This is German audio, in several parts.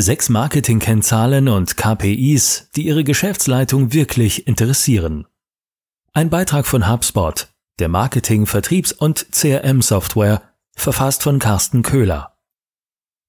Sechs Marketingkennzahlen und KPIs, die Ihre Geschäftsleitung wirklich interessieren. Ein Beitrag von HubSpot, der Marketing-, Vertriebs- und CRM-Software, verfasst von Carsten Köhler.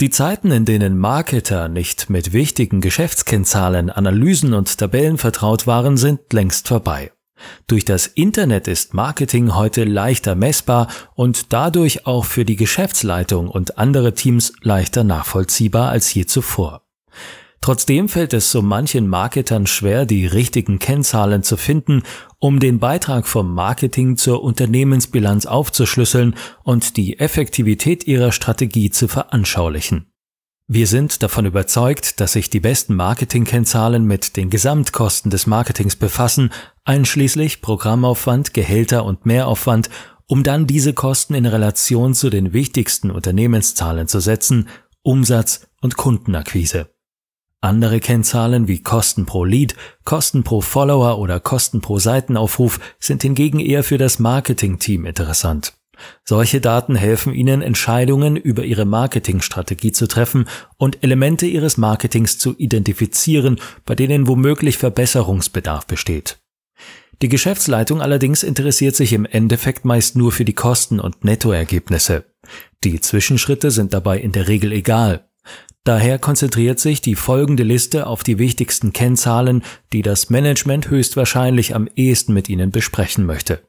Die Zeiten, in denen Marketer nicht mit wichtigen Geschäftskennzahlen, Analysen und Tabellen vertraut waren, sind längst vorbei. Durch das Internet ist Marketing heute leichter messbar und dadurch auch für die Geschäftsleitung und andere Teams leichter nachvollziehbar als je zuvor. Trotzdem fällt es so manchen Marketern schwer, die richtigen Kennzahlen zu finden, um den Beitrag vom Marketing zur Unternehmensbilanz aufzuschlüsseln und die Effektivität ihrer Strategie zu veranschaulichen. Wir sind davon überzeugt, dass sich die besten Marketingkennzahlen mit den Gesamtkosten des Marketings befassen, einschließlich Programmaufwand, Gehälter und Mehraufwand, um dann diese Kosten in Relation zu den wichtigsten Unternehmenszahlen zu setzen, Umsatz und Kundenakquise. Andere Kennzahlen wie Kosten pro Lead, Kosten pro Follower oder Kosten pro Seitenaufruf sind hingegen eher für das Marketingteam interessant. Solche Daten helfen Ihnen, Entscheidungen über Ihre Marketingstrategie zu treffen und Elemente Ihres Marketings zu identifizieren, bei denen womöglich Verbesserungsbedarf besteht. Die Geschäftsleitung allerdings interessiert sich im Endeffekt meist nur für die Kosten und Nettoergebnisse. Die Zwischenschritte sind dabei in der Regel egal. Daher konzentriert sich die folgende Liste auf die wichtigsten Kennzahlen, die das Management höchstwahrscheinlich am ehesten mit Ihnen besprechen möchte.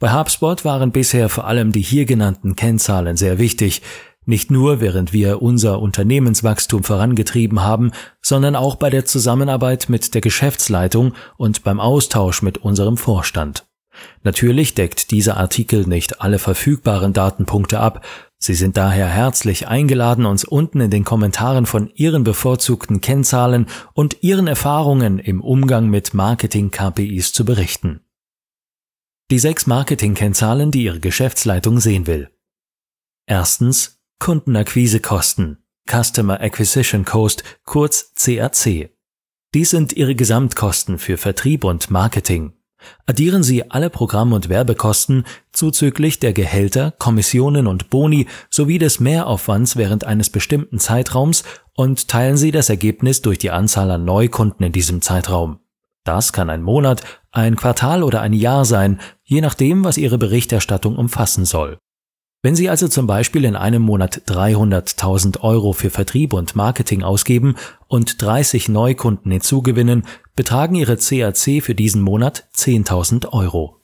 Bei HubSpot waren bisher vor allem die hier genannten Kennzahlen sehr wichtig, nicht nur während wir unser Unternehmenswachstum vorangetrieben haben, sondern auch bei der Zusammenarbeit mit der Geschäftsleitung und beim Austausch mit unserem Vorstand. Natürlich deckt dieser Artikel nicht alle verfügbaren Datenpunkte ab, Sie sind daher herzlich eingeladen, uns unten in den Kommentaren von Ihren bevorzugten Kennzahlen und Ihren Erfahrungen im Umgang mit Marketing-KPIs zu berichten. Die sechs Marketing-Kennzahlen, die Ihre Geschäftsleitung sehen will. Erstens Kundenakquisekosten, Customer Acquisition Cost, kurz CAC. Dies sind Ihre Gesamtkosten für Vertrieb und Marketing. Addieren Sie alle Programm- und Werbekosten zuzüglich der Gehälter, Kommissionen und Boni sowie des Mehraufwands während eines bestimmten Zeitraums und teilen Sie das Ergebnis durch die Anzahl an Neukunden in diesem Zeitraum. Das kann ein Monat, ein Quartal oder ein Jahr sein, je nachdem, was Ihre Berichterstattung umfassen soll. Wenn Sie also zum Beispiel in einem Monat 300.000 Euro für Vertrieb und Marketing ausgeben und 30 Neukunden hinzugewinnen, betragen Ihre CAC für diesen Monat 10.000 Euro.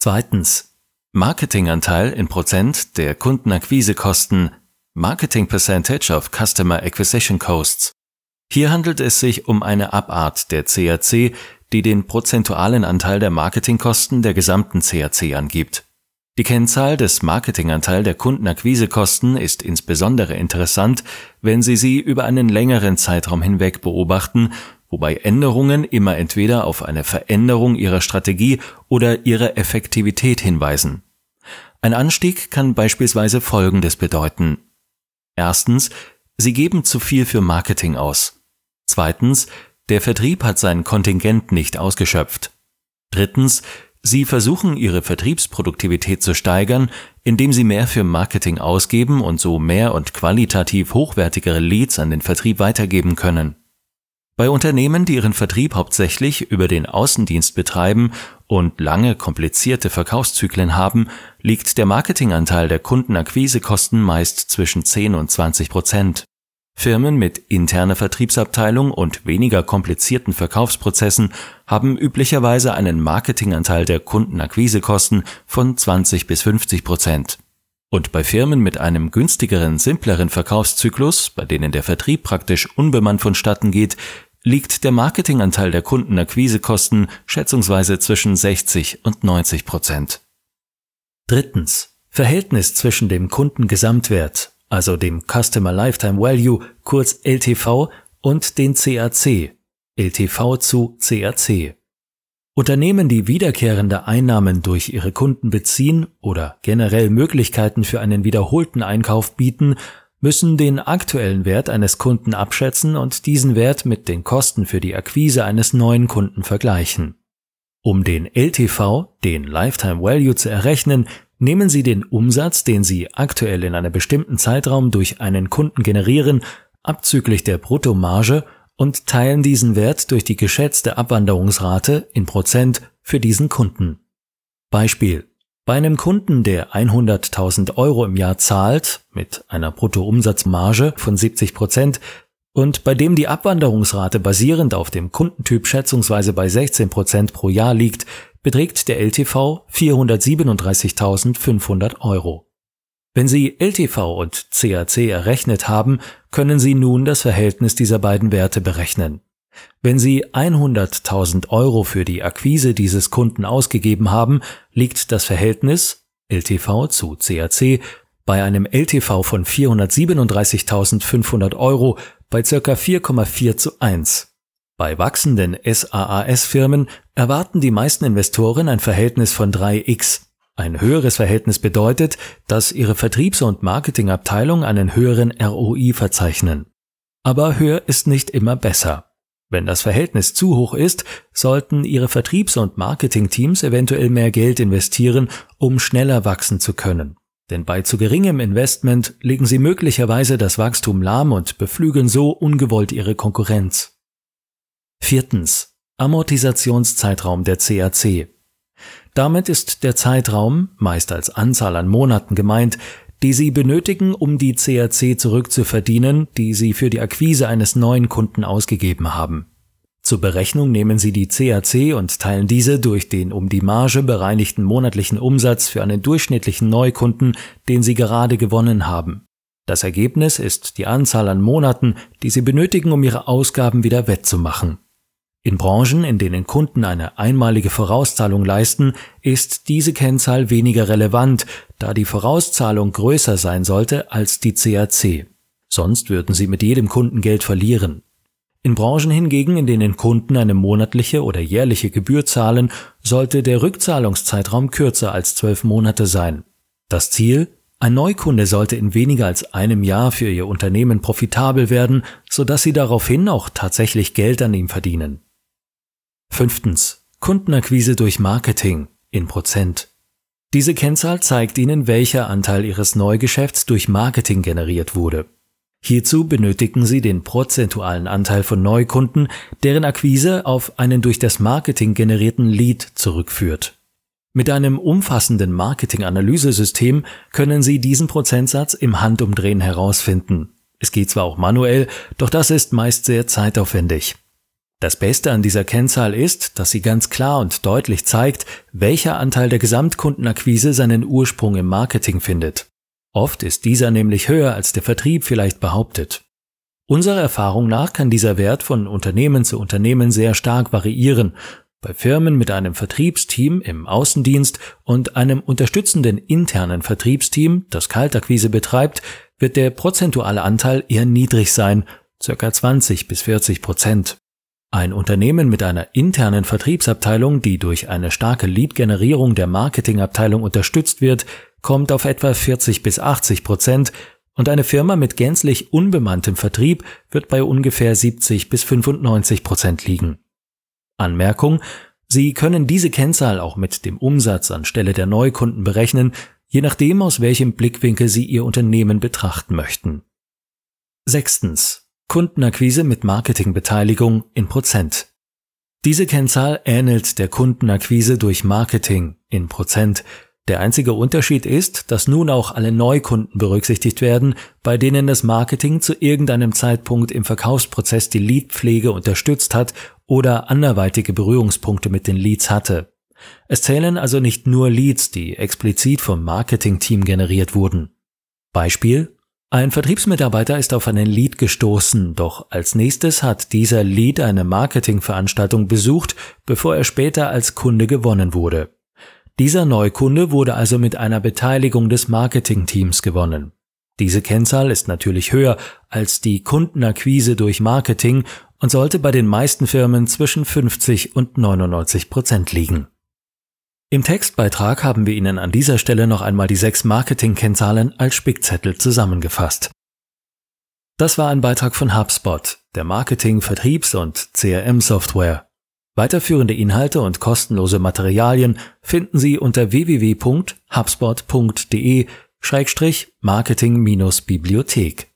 Zweitens. Marketinganteil in Prozent der Kundenakquisekosten Marketing Percentage of Customer Acquisition Costs. Hier handelt es sich um eine Abart der CAC, die den prozentualen Anteil der Marketingkosten der gesamten CAC angibt. Die Kennzahl des Marketinganteil der Kundenakquisekosten ist insbesondere interessant, wenn Sie sie über einen längeren Zeitraum hinweg beobachten, wobei Änderungen immer entweder auf eine Veränderung Ihrer Strategie oder Ihrer Effektivität hinweisen. Ein Anstieg kann beispielsweise Folgendes bedeuten. Erstens, Sie geben zu viel für Marketing aus. Zweitens, der Vertrieb hat sein Kontingent nicht ausgeschöpft. Drittens, Sie versuchen Ihre Vertriebsproduktivität zu steigern, indem Sie mehr für Marketing ausgeben und so mehr und qualitativ hochwertigere Leads an den Vertrieb weitergeben können. Bei Unternehmen, die ihren Vertrieb hauptsächlich über den Außendienst betreiben und lange komplizierte Verkaufszyklen haben, liegt der Marketinganteil der Kundenakquisekosten meist zwischen 10 und 20 Prozent. Firmen mit interner Vertriebsabteilung und weniger komplizierten Verkaufsprozessen haben üblicherweise einen Marketinganteil der Kundenakquisekosten von 20 bis 50 Prozent. Und bei Firmen mit einem günstigeren, simpleren Verkaufszyklus, bei denen der Vertrieb praktisch unbemannt vonstatten geht, liegt der Marketinganteil der Kundenakquisekosten schätzungsweise zwischen 60 und 90 Prozent. Drittens. Verhältnis zwischen dem Kundengesamtwert also dem Customer Lifetime Value, kurz LTV, und den CAC, LTV zu CAC. Unternehmen, die wiederkehrende Einnahmen durch ihre Kunden beziehen oder generell Möglichkeiten für einen wiederholten Einkauf bieten, müssen den aktuellen Wert eines Kunden abschätzen und diesen Wert mit den Kosten für die Akquise eines neuen Kunden vergleichen. Um den LTV, den Lifetime Value zu errechnen, Nehmen Sie den Umsatz, den Sie aktuell in einem bestimmten Zeitraum durch einen Kunden generieren, abzüglich der Bruttomarge und teilen diesen Wert durch die geschätzte Abwanderungsrate in Prozent für diesen Kunden. Beispiel. Bei einem Kunden, der 100.000 Euro im Jahr zahlt, mit einer Bruttoumsatzmarge von 70 Prozent, und bei dem die Abwanderungsrate basierend auf dem Kundentyp schätzungsweise bei 16 Prozent pro Jahr liegt, beträgt der LTV 437.500 Euro. Wenn Sie LTV und CAC errechnet haben, können Sie nun das Verhältnis dieser beiden Werte berechnen. Wenn Sie 100.000 Euro für die Akquise dieses Kunden ausgegeben haben, liegt das Verhältnis LTV zu CAC bei einem LTV von 437.500 Euro bei ca. 4,4 zu 1. Bei wachsenden SaaS-Firmen erwarten die meisten Investoren ein Verhältnis von 3x. Ein höheres Verhältnis bedeutet, dass ihre Vertriebs- und Marketingabteilung einen höheren ROI verzeichnen. Aber höher ist nicht immer besser. Wenn das Verhältnis zu hoch ist, sollten Ihre Vertriebs- und Marketingteams eventuell mehr Geld investieren, um schneller wachsen zu können. Denn bei zu geringem Investment legen Sie möglicherweise das Wachstum lahm und beflügeln so ungewollt Ihre Konkurrenz. Viertens. Amortisationszeitraum der CAC. Damit ist der Zeitraum, meist als Anzahl an Monaten gemeint, die Sie benötigen, um die CAC zurückzuverdienen, die Sie für die Akquise eines neuen Kunden ausgegeben haben. Zur Berechnung nehmen Sie die CAC und teilen diese durch den um die Marge bereinigten monatlichen Umsatz für einen durchschnittlichen Neukunden, den Sie gerade gewonnen haben. Das Ergebnis ist die Anzahl an Monaten, die Sie benötigen, um Ihre Ausgaben wieder wettzumachen. In Branchen, in denen Kunden eine einmalige Vorauszahlung leisten, ist diese Kennzahl weniger relevant, da die Vorauszahlung größer sein sollte als die CAC. Sonst würden sie mit jedem Kunden Geld verlieren. In Branchen hingegen, in denen Kunden eine monatliche oder jährliche Gebühr zahlen, sollte der Rückzahlungszeitraum kürzer als zwölf Monate sein. Das Ziel? Ein Neukunde sollte in weniger als einem Jahr für Ihr Unternehmen profitabel werden, sodass Sie daraufhin auch tatsächlich Geld an ihm verdienen. Fünftens. Kundenakquise durch Marketing in Prozent. Diese Kennzahl zeigt Ihnen, welcher Anteil Ihres Neugeschäfts durch Marketing generiert wurde. Hierzu benötigen Sie den prozentualen Anteil von Neukunden, deren Akquise auf einen durch das Marketing generierten Lead zurückführt. Mit einem umfassenden Marketing-Analysesystem können Sie diesen Prozentsatz im Handumdrehen herausfinden. Es geht zwar auch manuell, doch das ist meist sehr zeitaufwendig. Das Beste an dieser Kennzahl ist, dass sie ganz klar und deutlich zeigt, welcher Anteil der Gesamtkundenakquise seinen Ursprung im Marketing findet. Oft ist dieser nämlich höher, als der Vertrieb vielleicht behauptet. Unserer Erfahrung nach kann dieser Wert von Unternehmen zu Unternehmen sehr stark variieren. Bei Firmen mit einem Vertriebsteam im Außendienst und einem unterstützenden internen Vertriebsteam, das Kaltakquise betreibt, wird der prozentuale Anteil eher niedrig sein, circa 20 bis 40 Prozent. Ein Unternehmen mit einer internen Vertriebsabteilung, die durch eine starke Lead-Generierung der Marketingabteilung unterstützt wird, kommt auf etwa 40 bis 80 Prozent und eine Firma mit gänzlich unbemanntem Vertrieb wird bei ungefähr 70 bis 95 Prozent liegen. Anmerkung, Sie können diese Kennzahl auch mit dem Umsatz anstelle der Neukunden berechnen, je nachdem aus welchem Blickwinkel Sie Ihr Unternehmen betrachten möchten. Sechstens. Kundenakquise mit Marketingbeteiligung in Prozent. Diese Kennzahl ähnelt der Kundenakquise durch Marketing in Prozent. Der einzige Unterschied ist, dass nun auch alle Neukunden berücksichtigt werden, bei denen das Marketing zu irgendeinem Zeitpunkt im Verkaufsprozess die Leadpflege unterstützt hat oder anderweitige Berührungspunkte mit den Leads hatte. Es zählen also nicht nur Leads, die explizit vom Marketingteam generiert wurden. Beispiel ein Vertriebsmitarbeiter ist auf einen Lead gestoßen, doch als nächstes hat dieser Lead eine Marketingveranstaltung besucht, bevor er später als Kunde gewonnen wurde. Dieser Neukunde wurde also mit einer Beteiligung des Marketingteams gewonnen. Diese Kennzahl ist natürlich höher als die Kundenakquise durch Marketing und sollte bei den meisten Firmen zwischen 50 und 99 Prozent liegen. Im Textbeitrag haben wir Ihnen an dieser Stelle noch einmal die sechs Marketing-Kennzahlen als Spickzettel zusammengefasst. Das war ein Beitrag von HubSpot, der Marketing-, Vertriebs- und CRM-Software. Weiterführende Inhalte und kostenlose Materialien finden Sie unter www.hubspot.de-marketing-bibliothek.